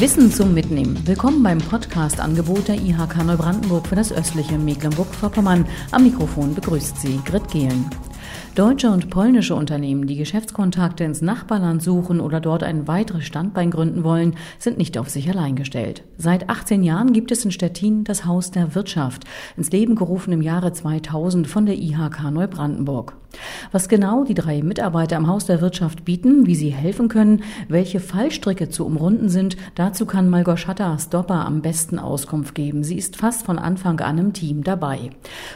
Wissen zum Mitnehmen. Willkommen beim Podcast-Angebot der IHK Neubrandenburg für das östliche Mecklenburg-Vorpommern. Am Mikrofon begrüßt sie Grit Gehlen. Deutsche und polnische Unternehmen, die Geschäftskontakte ins Nachbarland suchen oder dort ein weiteres Standbein gründen wollen, sind nicht auf sich allein gestellt. Seit 18 Jahren gibt es in Stettin das Haus der Wirtschaft, ins Leben gerufen im Jahre 2000 von der IHK Neubrandenburg. Was genau die drei Mitarbeiter am Haus der Wirtschaft bieten, wie sie helfen können, welche Fallstricke zu umrunden sind, dazu kann Malgorzata Stopper am besten Auskunft geben. Sie ist fast von Anfang an im Team dabei.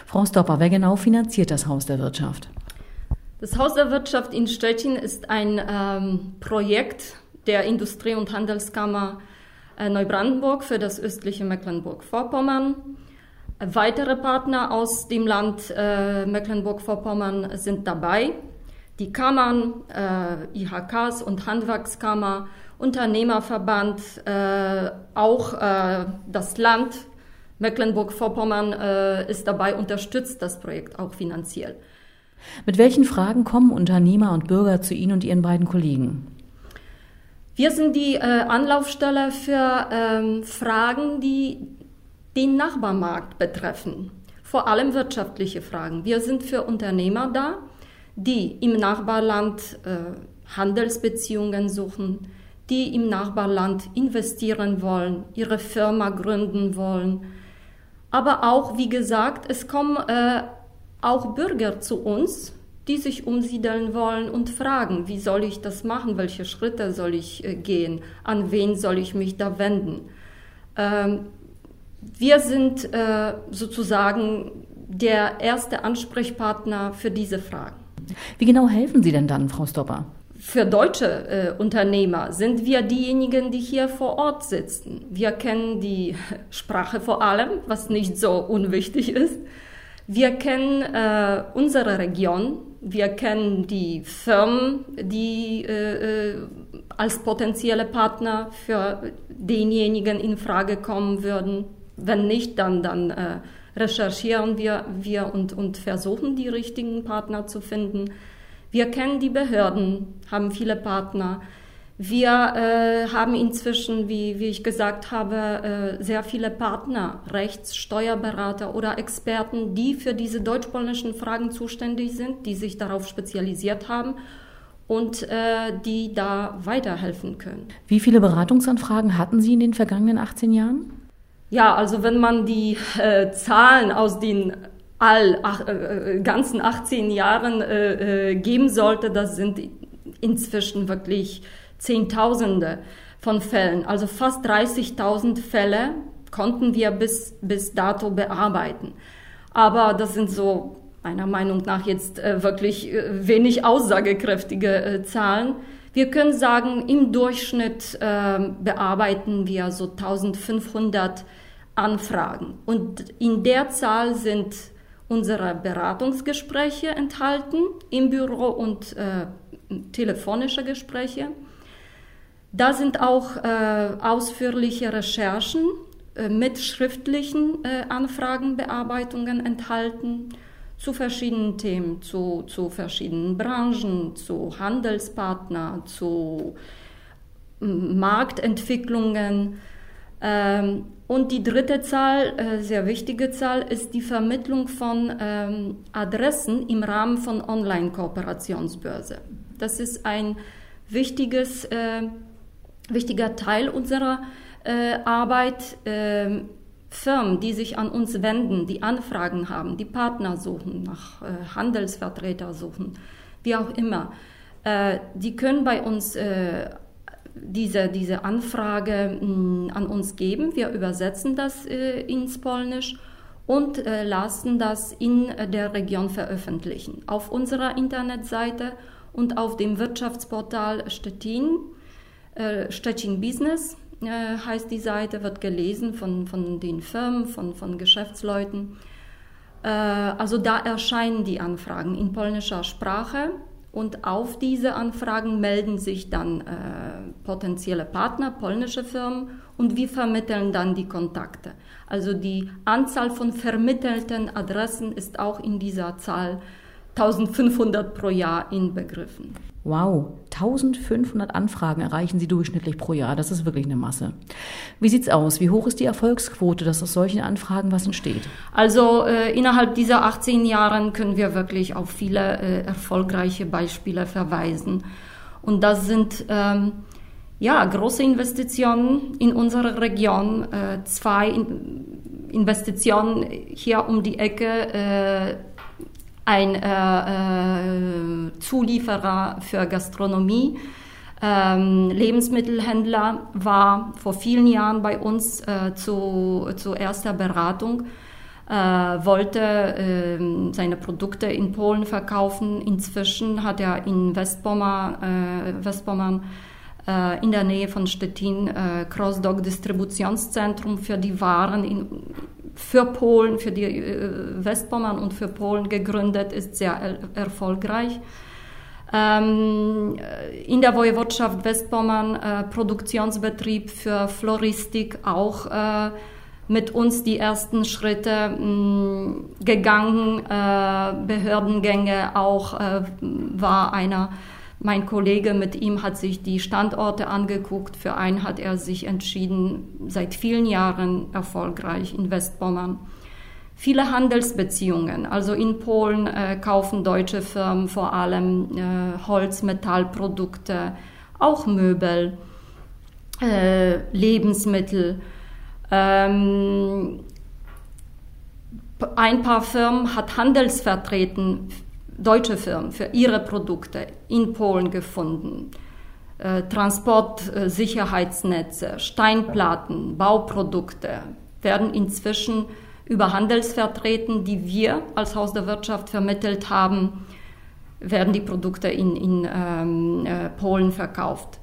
Frau Stopper, wer genau finanziert das Haus der Wirtschaft? Das Haus der Wirtschaft in Stettin ist ein ähm, Projekt der Industrie- und Handelskammer äh, Neubrandenburg für das östliche Mecklenburg-Vorpommern. Weitere Partner aus dem Land äh, Mecklenburg-Vorpommern sind dabei. Die Kammern, äh, IHKs und Handwerkskammer, Unternehmerverband, äh, auch äh, das Land Mecklenburg-Vorpommern äh, ist dabei, unterstützt das Projekt auch finanziell. Mit welchen Fragen kommen Unternehmer und Bürger zu Ihnen und Ihren beiden Kollegen? Wir sind die äh, Anlaufstelle für ähm, Fragen, die den Nachbarmarkt betreffen, vor allem wirtschaftliche Fragen. Wir sind für Unternehmer da, die im Nachbarland äh, Handelsbeziehungen suchen, die im Nachbarland investieren wollen, ihre Firma gründen wollen. Aber auch, wie gesagt, es kommen äh, auch Bürger zu uns, die sich umsiedeln wollen und fragen, wie soll ich das machen, welche Schritte soll ich äh, gehen, an wen soll ich mich da wenden. Ähm, wir sind äh, sozusagen der erste Ansprechpartner für diese Fragen. Wie genau helfen Sie denn dann, Frau Stopper? Für deutsche äh, Unternehmer sind wir diejenigen, die hier vor Ort sitzen. Wir kennen die Sprache vor allem, was nicht so unwichtig ist. Wir kennen äh, unsere Region, wir kennen die Firmen, die äh, äh, als potenzielle Partner für denjenigen in Frage kommen würden. Wenn nicht, dann, dann äh, recherchieren wir, wir und, und versuchen, die richtigen Partner zu finden. Wir kennen die Behörden, haben viele Partner. Wir äh, haben inzwischen, wie, wie ich gesagt habe, äh, sehr viele Partner, Rechts-, Steuerberater oder Experten, die für diese deutsch-polnischen Fragen zuständig sind, die sich darauf spezialisiert haben und äh, die da weiterhelfen können. Wie viele Beratungsanfragen hatten Sie in den vergangenen 18 Jahren? Ja, also wenn man die äh, Zahlen aus den all ach, äh, ganzen 18 Jahren äh, äh, geben sollte, das sind inzwischen wirklich Zehntausende von Fällen, also fast 30.000 Fälle konnten wir bis, bis dato bearbeiten. Aber das sind so meiner Meinung nach jetzt äh, wirklich äh, wenig aussagekräftige äh, Zahlen. Wir können sagen, im Durchschnitt äh, bearbeiten wir so 1500 Anfragen. Und in der Zahl sind unsere Beratungsgespräche enthalten im Büro und äh, telefonische Gespräche. Da sind auch äh, ausführliche Recherchen äh, mit schriftlichen äh, Anfragenbearbeitungen enthalten zu verschiedenen Themen, zu, zu verschiedenen Branchen, zu Handelspartnern, zu Marktentwicklungen. Ähm, und die dritte Zahl, äh, sehr wichtige Zahl, ist die Vermittlung von ähm, Adressen im Rahmen von Online-Kooperationsbörse. Das ist ein wichtiges äh, wichtiger Teil unserer äh, Arbeit. Äh, Firmen, die sich an uns wenden, die Anfragen haben, die Partner suchen, nach äh, Handelsvertreter suchen, wie auch immer, äh, die können bei uns äh, diese, diese Anfrage mh, mm, an uns geben. Wir übersetzen das äh, ins Polnisch und lassen das in der Region veröffentlichen. Auf unserer Internetseite und auf dem Wirtschaftsportal Stettin Stettin Business äh, heißt die Seite, wird gelesen von, von den Firmen, von, von Geschäftsleuten. Äh, also da erscheinen die Anfragen in polnischer Sprache und auf diese Anfragen melden sich dann äh, potenzielle Partner, polnische Firmen und wir vermitteln dann die Kontakte. Also die Anzahl von vermittelten Adressen ist auch in dieser Zahl 1500 pro Jahr inbegriffen. Wow, 1500 Anfragen erreichen Sie durchschnittlich pro Jahr. Das ist wirklich eine Masse. Wie sieht's aus? Wie hoch ist die Erfolgsquote, dass aus solchen Anfragen was entsteht? Also äh, innerhalb dieser 18 Jahren können wir wirklich auf viele äh, erfolgreiche Beispiele verweisen. Und das sind ähm, ja große Investitionen in unserer Region, äh, zwei in Investitionen hier um die Ecke äh, ein äh, äh, Zulieferer für Gastronomie. Ähm, Lebensmittelhändler war vor vielen Jahren bei uns äh, zu, zu erster Beratung, äh, wollte ähm, seine Produkte in Polen verkaufen. Inzwischen hat er in Westpommern, äh, Westpommern äh, in der Nähe von Stettin Crossdock Distributionszentrum für die Waren in, für Polen, für die äh, Westpommern und für Polen gegründet, ist sehr er erfolgreich. Ähm, in der Woiwodschaft Westpommern äh, Produktionsbetrieb für Floristik auch äh, mit uns die ersten Schritte mh, gegangen, äh, Behördengänge auch äh, war einer mein Kollege mit ihm hat sich die Standorte angeguckt. Für einen hat er sich entschieden, seit vielen Jahren erfolgreich in Westpommern. Viele Handelsbeziehungen. Also in Polen äh, kaufen deutsche Firmen vor allem äh, Holz, Metallprodukte, auch Möbel, äh, Lebensmittel. Ähm, ein paar Firmen hat Handelsvertreten deutsche Firmen für ihre Produkte in Polen gefunden. Äh, Transportsicherheitsnetze, Steinplatten, Bauprodukte werden inzwischen über Handelsvertreten, die wir als Haus der Wirtschaft vermittelt haben, werden die Produkte in, in ähm, äh, Polen verkauft.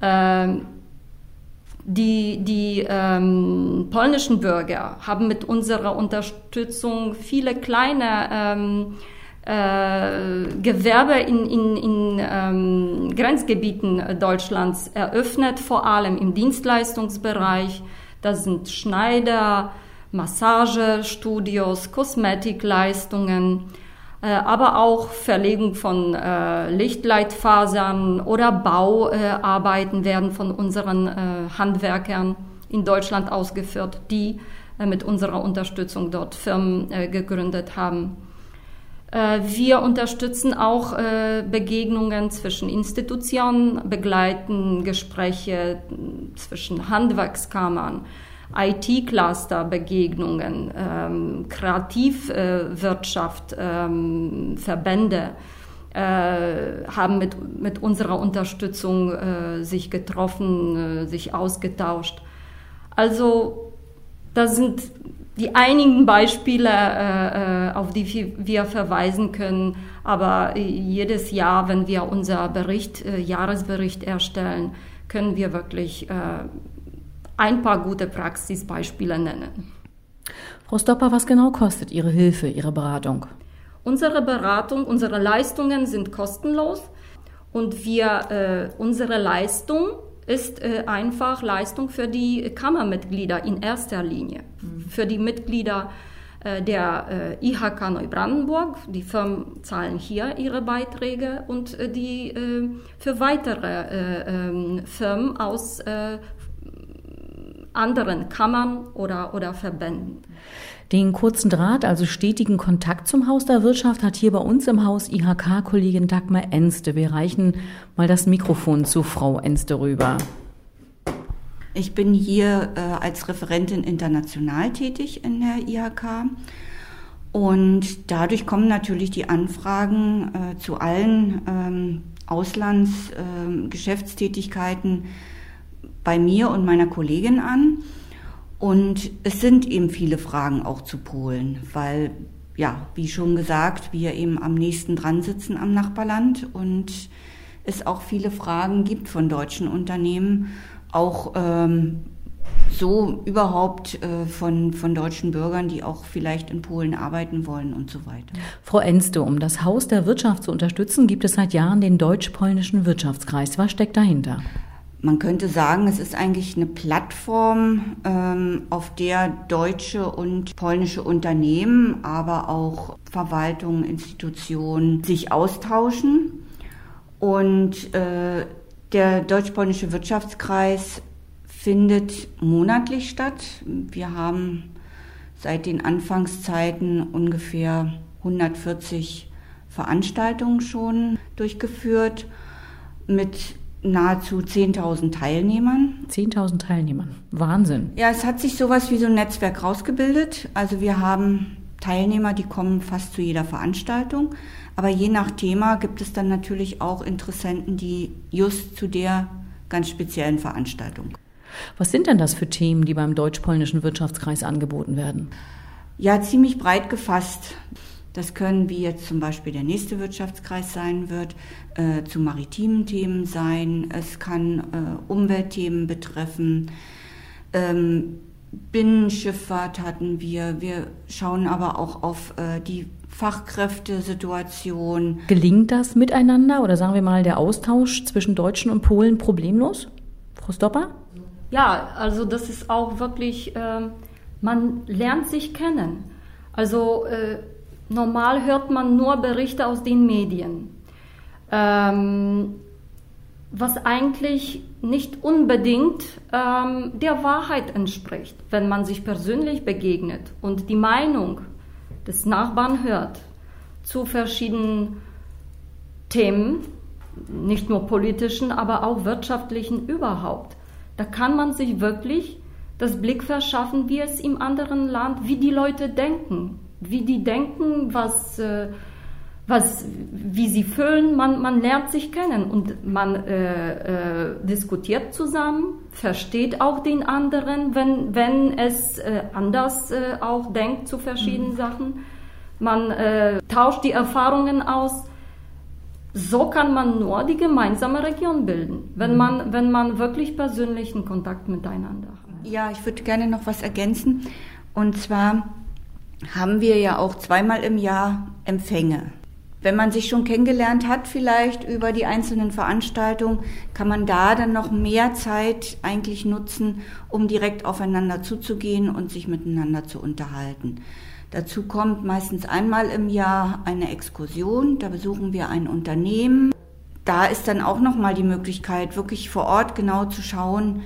Ähm, die, die ähm, polnischen Bürger haben mit unserer Unterstützung viele kleine ähm, äh, Gewerbe in, in, in ähm, Grenzgebieten Deutschlands eröffnet, vor allem im Dienstleistungsbereich. Das sind Schneider, Massagestudios, Kosmetikleistungen, äh, aber auch Verlegung von äh, Lichtleitfasern oder Bauarbeiten werden von unseren äh, Handwerkern in Deutschland ausgeführt, die äh, mit unserer Unterstützung dort Firmen gegründet haben. Äh, wir unterstützen auch äh, Begegnungen zwischen Institutionen, begleiten Gespräche zwischen Handwerkskammern, IT-Cluster, Begegnungen, ähm, Kreativwirtschaft, ähm, Verbände äh, haben mit, mit unserer Unterstützung sich getroffen, sich ausgetauscht. Also das sind die einigen Beispiele, äh, äh, auf die wir verweisen können. Aber jedes Jahr, wenn wir unser Bericht, äh, Jahresbericht erstellen, können wir wirklich äh, ein paar gute Praxisbeispiele nennen. Frau Stopper, was genau kostet Ihre Hilfe, Ihre Beratung? Unsere Beratung, unsere Leistungen sind kostenlos und wir äh, unsere Leistung ist äh, einfach Leistung für die Kammermitglieder in erster Linie, mhm. Für die Mitglieder äh, der äh, IHK Neubrandenburg. Die Firmen zahlen hier ihre Beiträge und äh, die für weitere äh, ähm, Firmen aus anderen Kammern oder, oder Verbänden. Den kurzen Draht, also stetigen Kontakt zum Haus der Wirtschaft hat hier bei uns im Haus IHK-Kollegin Dagmar Enste. Wir reichen mal das Mikrofon zu Frau Enste rüber. Ich bin hier äh, als Referentin international tätig in der IHK. Und dadurch kommen natürlich die Anfragen äh, zu allen ähm, Auslandsgeschäftstätigkeiten äh, bei mir und meiner Kollegin an. Und es sind eben viele Fragen auch zu Polen, weil, ja, wie schon gesagt, wir eben am nächsten dran sitzen am Nachbarland und es auch viele Fragen gibt von deutschen Unternehmen, auch ähm, so überhaupt äh, von, von deutschen Bürgern, die auch vielleicht in Polen arbeiten wollen und so weiter. Frau Enste, um das Haus der Wirtschaft zu unterstützen, gibt es seit Jahren den deutsch-polnischen Wirtschaftskreis. Was steckt dahinter? man könnte sagen, es ist eigentlich eine Plattform, ähm, auf der deutsche und polnische Unternehmen, aber auch Verwaltungen, Institutionen sich austauschen. Und äh, der deutsch-polnische Wirtschaftskreis findet monatlich statt. Wir haben seit den Anfangszeiten ungefähr 140 Veranstaltungen schon durchgeführt mit nahezu 10.000 Teilnehmern. 10.000 Teilnehmern. Wahnsinn. Ja, es hat sich sowas wie so ein Netzwerk rausgebildet. Also wir haben Teilnehmer, die kommen fast zu jeder Veranstaltung. Aber je nach Thema gibt es dann natürlich auch Interessenten, die just zu der ganz speziellen Veranstaltung. Was sind denn das für Themen, die beim deutsch-polnischen Wirtschaftskreis angeboten werden? Ja, ziemlich breit gefasst. Das können, wie jetzt zum Beispiel der nächste Wirtschaftskreis sein wird, äh, zu maritimen Themen sein. Es kann äh, Umweltthemen betreffen. Ähm, Binnenschifffahrt hatten wir. Wir schauen aber auch auf äh, die Fachkräftesituation. Gelingt das miteinander oder sagen wir mal der Austausch zwischen Deutschen und Polen problemlos? Frau Stopper? Ja, also das ist auch wirklich, äh, man lernt sich kennen. Also äh, Normal hört man nur Berichte aus den Medien, ähm, was eigentlich nicht unbedingt ähm, der Wahrheit entspricht, wenn man sich persönlich begegnet und die Meinung des Nachbarn hört zu verschiedenen Themen, nicht nur politischen, aber auch wirtschaftlichen überhaupt. Da kann man sich wirklich das Blick verschaffen, wie es im anderen Land, wie die Leute denken, wie die denken, was, äh, was, wie sie fühlen. Man, man lernt sich kennen und man äh, äh, diskutiert zusammen, versteht auch den anderen, wenn, wenn es äh, anders äh, auch denkt zu verschiedenen mhm. Sachen. Man äh, tauscht die Erfahrungen aus. So kann man nur die gemeinsame Region bilden, wenn mhm. man, wenn man wirklich persönlichen Kontakt miteinander hat. Ja, ich würde gerne noch was ergänzen. Und zwar haben wir ja auch zweimal im Jahr Empfänge. Wenn man sich schon kennengelernt hat, vielleicht über die einzelnen Veranstaltungen, kann man da dann noch mehr Zeit eigentlich nutzen, um direkt aufeinander zuzugehen und sich miteinander zu unterhalten. Dazu kommt meistens einmal im Jahr eine Exkursion, da besuchen wir ein Unternehmen. Da ist dann auch noch mal die Möglichkeit, wirklich vor Ort genau zu schauen,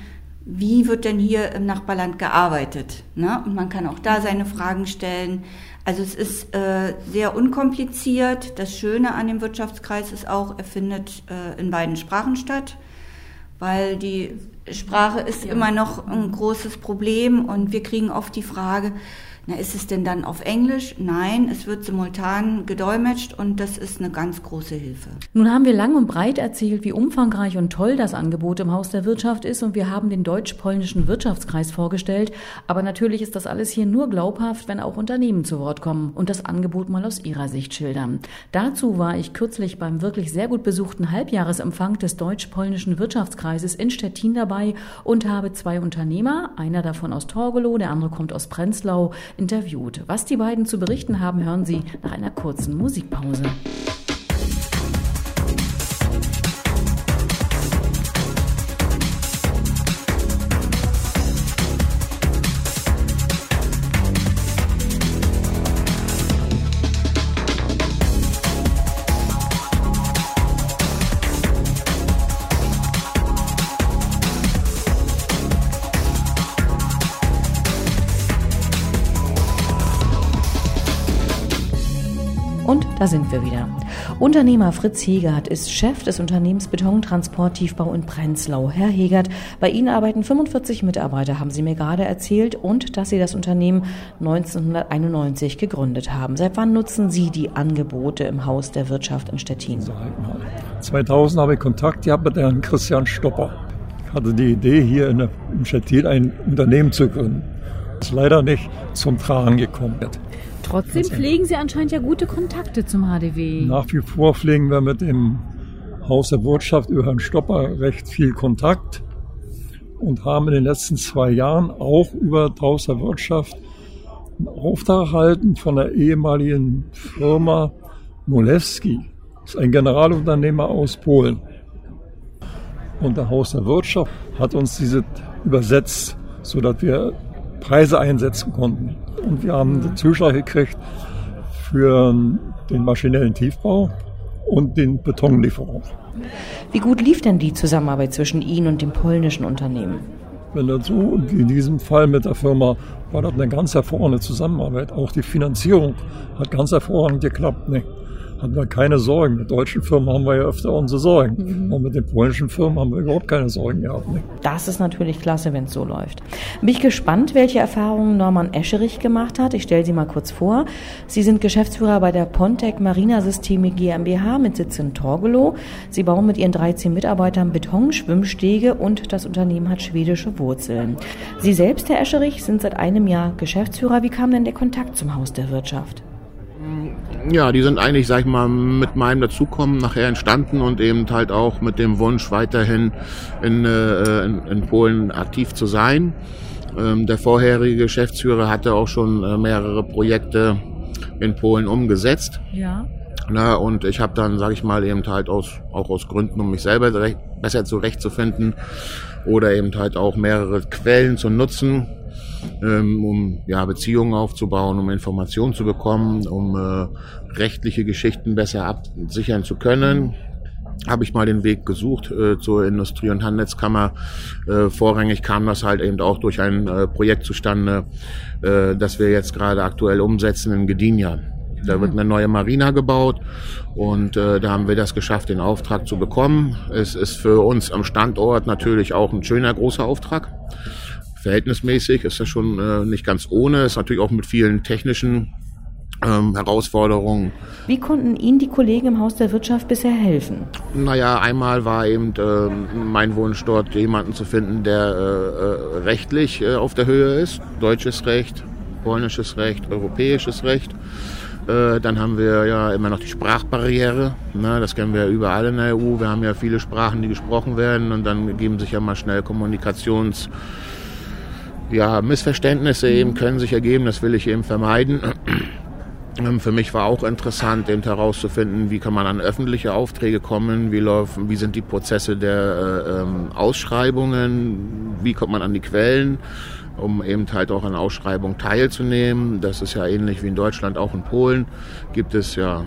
wie wird denn hier im Nachbarland gearbeitet? Ne? Und man kann auch da seine Fragen stellen. Also es ist äh, sehr unkompliziert. Das Schöne an dem Wirtschaftskreis ist auch, er findet äh, in beiden Sprachen statt, weil die Sprache ist ja. immer noch ein großes Problem und wir kriegen oft die Frage, na, ist es denn dann auf Englisch? Nein, es wird simultan gedolmetscht und das ist eine ganz große Hilfe. Nun haben wir lang und breit erzählt, wie umfangreich und toll das Angebot im Haus der Wirtschaft ist und wir haben den deutsch-polnischen Wirtschaftskreis vorgestellt. Aber natürlich ist das alles hier nur glaubhaft, wenn auch Unternehmen zu Wort kommen und das Angebot mal aus ihrer Sicht schildern. Dazu war ich kürzlich beim wirklich sehr gut besuchten Halbjahresempfang des deutsch-polnischen Wirtschaftskreises in Stettin dabei und habe zwei Unternehmer, einer davon aus Torgelow, der andere kommt aus Prenzlau, interviewt. Was die beiden zu berichten haben, hören Sie nach einer kurzen Musikpause. Und da sind wir wieder. Unternehmer Fritz Hegert ist Chef des Unternehmens Betontransport Tiefbau in Prenzlau. Herr Hegert, bei Ihnen arbeiten 45 Mitarbeiter, haben Sie mir gerade erzählt, und dass Sie das Unternehmen 1991 gegründet haben. Seit wann nutzen Sie die Angebote im Haus der Wirtschaft in Stettin? 2000 habe ich Kontakt gehabt mit Herrn Christian Stopper. Ich hatte die Idee, hier in, in Stettin ein Unternehmen zu gründen. Das ist leider nicht zum Tragen gekommen. Trotzdem pflegen Sie anscheinend ja gute Kontakte zum HDW. Nach wie vor pflegen wir mit dem Haus der Wirtschaft über Herrn Stopper recht viel Kontakt und haben in den letzten zwei Jahren auch über das Haus der Wirtschaft einen Auftrag erhalten von der ehemaligen Firma Molewski. Das ist ein Generalunternehmer aus Polen. Und der Haus der Wirtschaft hat uns diese übersetzt, sodass wir Preise einsetzen konnten. Und wir haben den Zuschlag gekriegt für den maschinellen Tiefbau und den Betonlieferung. Wie gut lief denn die Zusammenarbeit zwischen Ihnen und dem polnischen Unternehmen? Wenn das so, in diesem Fall mit der Firma, war das eine ganz hervorragende Zusammenarbeit. Auch die Finanzierung hat ganz hervorragend geklappt. Ne? Hatten wir keine Sorgen. Mit deutschen Firmen haben wir ja öfter unsere Sorgen. Mhm. Und mit den polnischen Firmen haben wir überhaupt keine Sorgen gehabt. Ne? Das ist natürlich klasse, wenn es so läuft. Bin ich gespannt, welche Erfahrungen Norman Escherich gemacht hat. Ich stelle Sie mal kurz vor. Sie sind Geschäftsführer bei der Pontec Marina Systeme GmbH mit Sitz in Torgelow. Sie bauen mit ihren 13 Mitarbeitern Betonschwimmstege und das Unternehmen hat schwedische Wurzeln. Sie selbst, Herr Escherich, sind seit einem Jahr Geschäftsführer. Wie kam denn der Kontakt zum Haus der Wirtschaft? Ja, die sind eigentlich, sag ich mal, mit meinem Dazukommen nachher entstanden und eben halt auch mit dem Wunsch, weiterhin in, äh, in, in Polen aktiv zu sein. Ähm, der vorherige Geschäftsführer hatte auch schon äh, mehrere Projekte in Polen umgesetzt. Ja. Na, und ich habe dann, sage ich mal, eben halt aus, auch aus Gründen, um mich selber recht, besser zurechtzufinden oder eben halt auch mehrere Quellen zu nutzen, ähm, um ja, Beziehungen aufzubauen, um Informationen zu bekommen, um äh, rechtliche Geschichten besser absichern zu können habe ich mal den Weg gesucht äh, zur Industrie- und Handelskammer. Äh, vorrangig kam das halt eben auch durch ein äh, Projekt zustande, äh, das wir jetzt gerade aktuell umsetzen in Gdynia. Da wird eine neue Marina gebaut und äh, da haben wir das geschafft, den Auftrag zu bekommen. Es ist für uns am Standort natürlich auch ein schöner großer Auftrag verhältnismäßig ist das schon äh, nicht ganz ohne. Ist natürlich auch mit vielen technischen ähm, Herausforderungen. Wie konnten Ihnen die Kollegen im Haus der Wirtschaft bisher helfen? Naja, einmal war eben äh, mein Wunsch dort jemanden zu finden, der äh, äh, rechtlich äh, auf der Höhe ist. Deutsches Recht, polnisches Recht, europäisches Recht. Äh, dann haben wir ja immer noch die Sprachbarriere. Ne? Das kennen wir überall in der EU. Wir haben ja viele Sprachen, die gesprochen werden und dann geben sich ja mal schnell Kommunikations- ja, Missverständnisse eben können sich ergeben, das will ich eben vermeiden. Ähm, für mich war auch interessant, eben herauszufinden, wie kann man an öffentliche Aufträge kommen, wie laufen, wie sind die Prozesse der äh, ähm, Ausschreibungen, wie kommt man an die Quellen, um eben halt auch an Ausschreibungen teilzunehmen. Das ist ja ähnlich wie in Deutschland, auch in Polen gibt es ja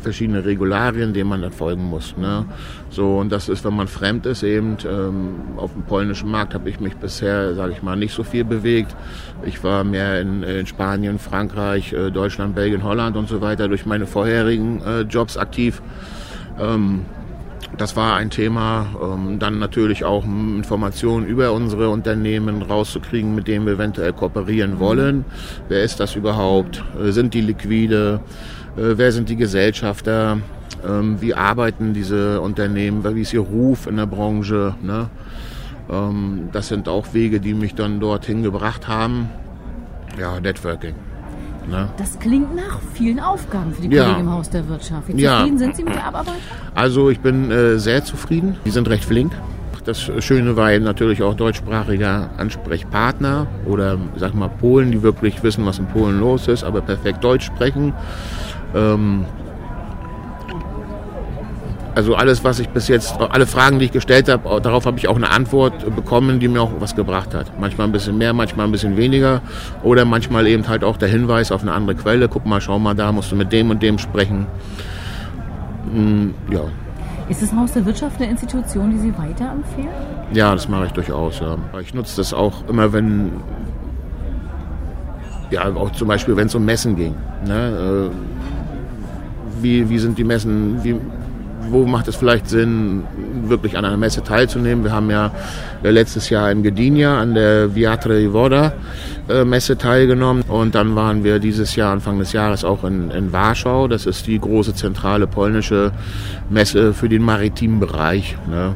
verschiedene Regularien, denen man dann folgen muss. Ne? So und das ist, wenn man fremd ist, eben ähm, auf dem polnischen Markt habe ich mich bisher, sage ich mal, nicht so viel bewegt. Ich war mehr in, in Spanien, Frankreich, äh, Deutschland, Belgien, Holland und so weiter durch meine vorherigen äh, Jobs aktiv. Ähm, das war ein Thema. Ähm, dann natürlich auch Informationen über unsere Unternehmen rauszukriegen, mit denen wir eventuell kooperieren wollen. Wer ist das überhaupt? Äh, sind die liquide? Äh, wer sind die Gesellschafter, ähm, wie arbeiten diese Unternehmen, wie ist ihr Ruf in der Branche. Ne? Ähm, das sind auch Wege, die mich dann dorthin gebracht haben. Ja, Networking. Ne? Das klingt nach vielen Aufgaben für die ja. Kollegen im Haus der Wirtschaft. Wie zufrieden ja. sind Sie mit der Arbeit? Also ich bin äh, sehr zufrieden. Die sind recht flink. Das Schöne war eben natürlich auch deutschsprachiger Ansprechpartner oder sag mal Polen, die wirklich wissen, was in Polen los ist, aber perfekt Deutsch sprechen. Ähm, also alles, was ich bis jetzt, alle Fragen, die ich gestellt habe, darauf habe ich auch eine Antwort bekommen, die mir auch was gebracht hat. Manchmal ein bisschen mehr, manchmal ein bisschen weniger. Oder manchmal eben halt auch der Hinweis auf eine andere Quelle. Guck mal, schau mal, da musst du mit dem und dem sprechen. Hm, ja. Ist das Haus der Wirtschaft eine Institution, die Sie weiterempfehlen? Ja, das mache ich durchaus. Ja. Ich nutze das auch immer, wenn, ja, auch zum Beispiel, wenn es um Messen ging. Ne? Wie, wie sind die Messen, wie, wo macht es vielleicht Sinn, wirklich an einer Messe teilzunehmen. Wir haben ja äh, letztes Jahr in Gdynia an der Viatre Voda äh, Messe teilgenommen und dann waren wir dieses Jahr, Anfang des Jahres, auch in, in Warschau. Das ist die große zentrale polnische Messe für den maritimen Bereich. Ne?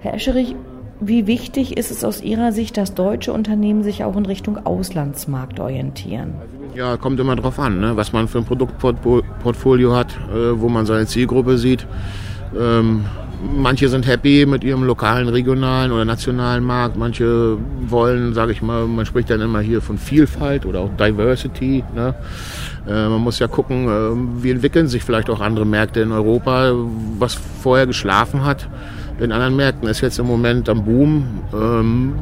Herr Escherich, wie wichtig ist es aus Ihrer Sicht, dass deutsche Unternehmen sich auch in Richtung Auslandsmarkt orientieren? Ja, kommt immer drauf an, ne? was man für ein Produktportfolio hat, äh, wo man seine Zielgruppe sieht. Ähm, manche sind happy mit ihrem lokalen, regionalen oder nationalen Markt. Manche wollen, sage ich mal, man spricht dann immer hier von Vielfalt oder auch Diversity. Ne? Äh, man muss ja gucken, äh, wie entwickeln sich vielleicht auch andere Märkte in Europa, was vorher geschlafen hat In anderen Märkten ist jetzt im Moment am Boom. Ähm,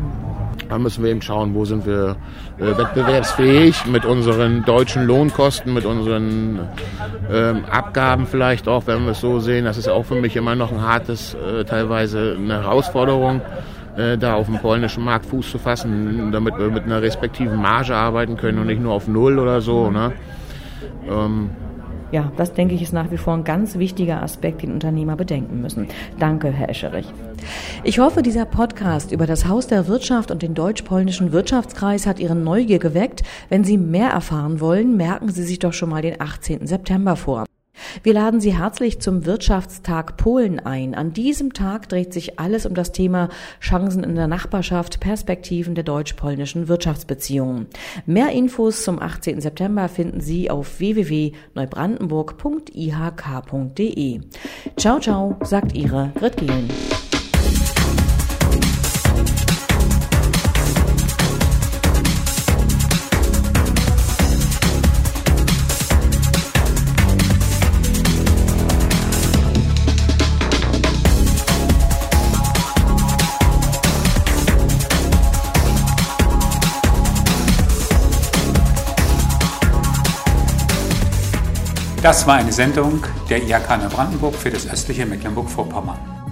da müssen wir eben schauen, wo sind wir äh, wettbewerbsfähig mit unseren deutschen Lohnkosten, mit unseren ähm, Abgaben vielleicht auch, wenn wir es so sehen. Das ist auch für mich immer noch ein hartes, äh, teilweise eine Herausforderung, äh, da auf dem polnischen Markt Fuß zu fassen, damit wir mit einer respektiven Marge arbeiten können und nicht nur auf Null oder so. Ne? Ähm, ja, das denke ich ist nach wie vor ein ganz wichtiger Aspekt, den Unternehmer bedenken müssen. Danke, Herr Escherich. Ich hoffe, dieser Podcast über das Haus der Wirtschaft und den deutsch-polnischen Wirtschaftskreis hat Ihre Neugier geweckt. Wenn Sie mehr erfahren wollen, merken Sie sich doch schon mal den 18. September vor. Wir laden Sie herzlich zum Wirtschaftstag Polen ein. An diesem Tag dreht sich alles um das Thema Chancen in der Nachbarschaft, Perspektiven der deutsch-polnischen Wirtschaftsbeziehungen. Mehr Infos zum 18. September finden Sie auf www.neubrandenburg.ihk.de. Ciao, ciao, sagt Ihre Grit. Das war eine Sendung der IHK Neubrandenburg für das östliche Mecklenburg-Vorpommern.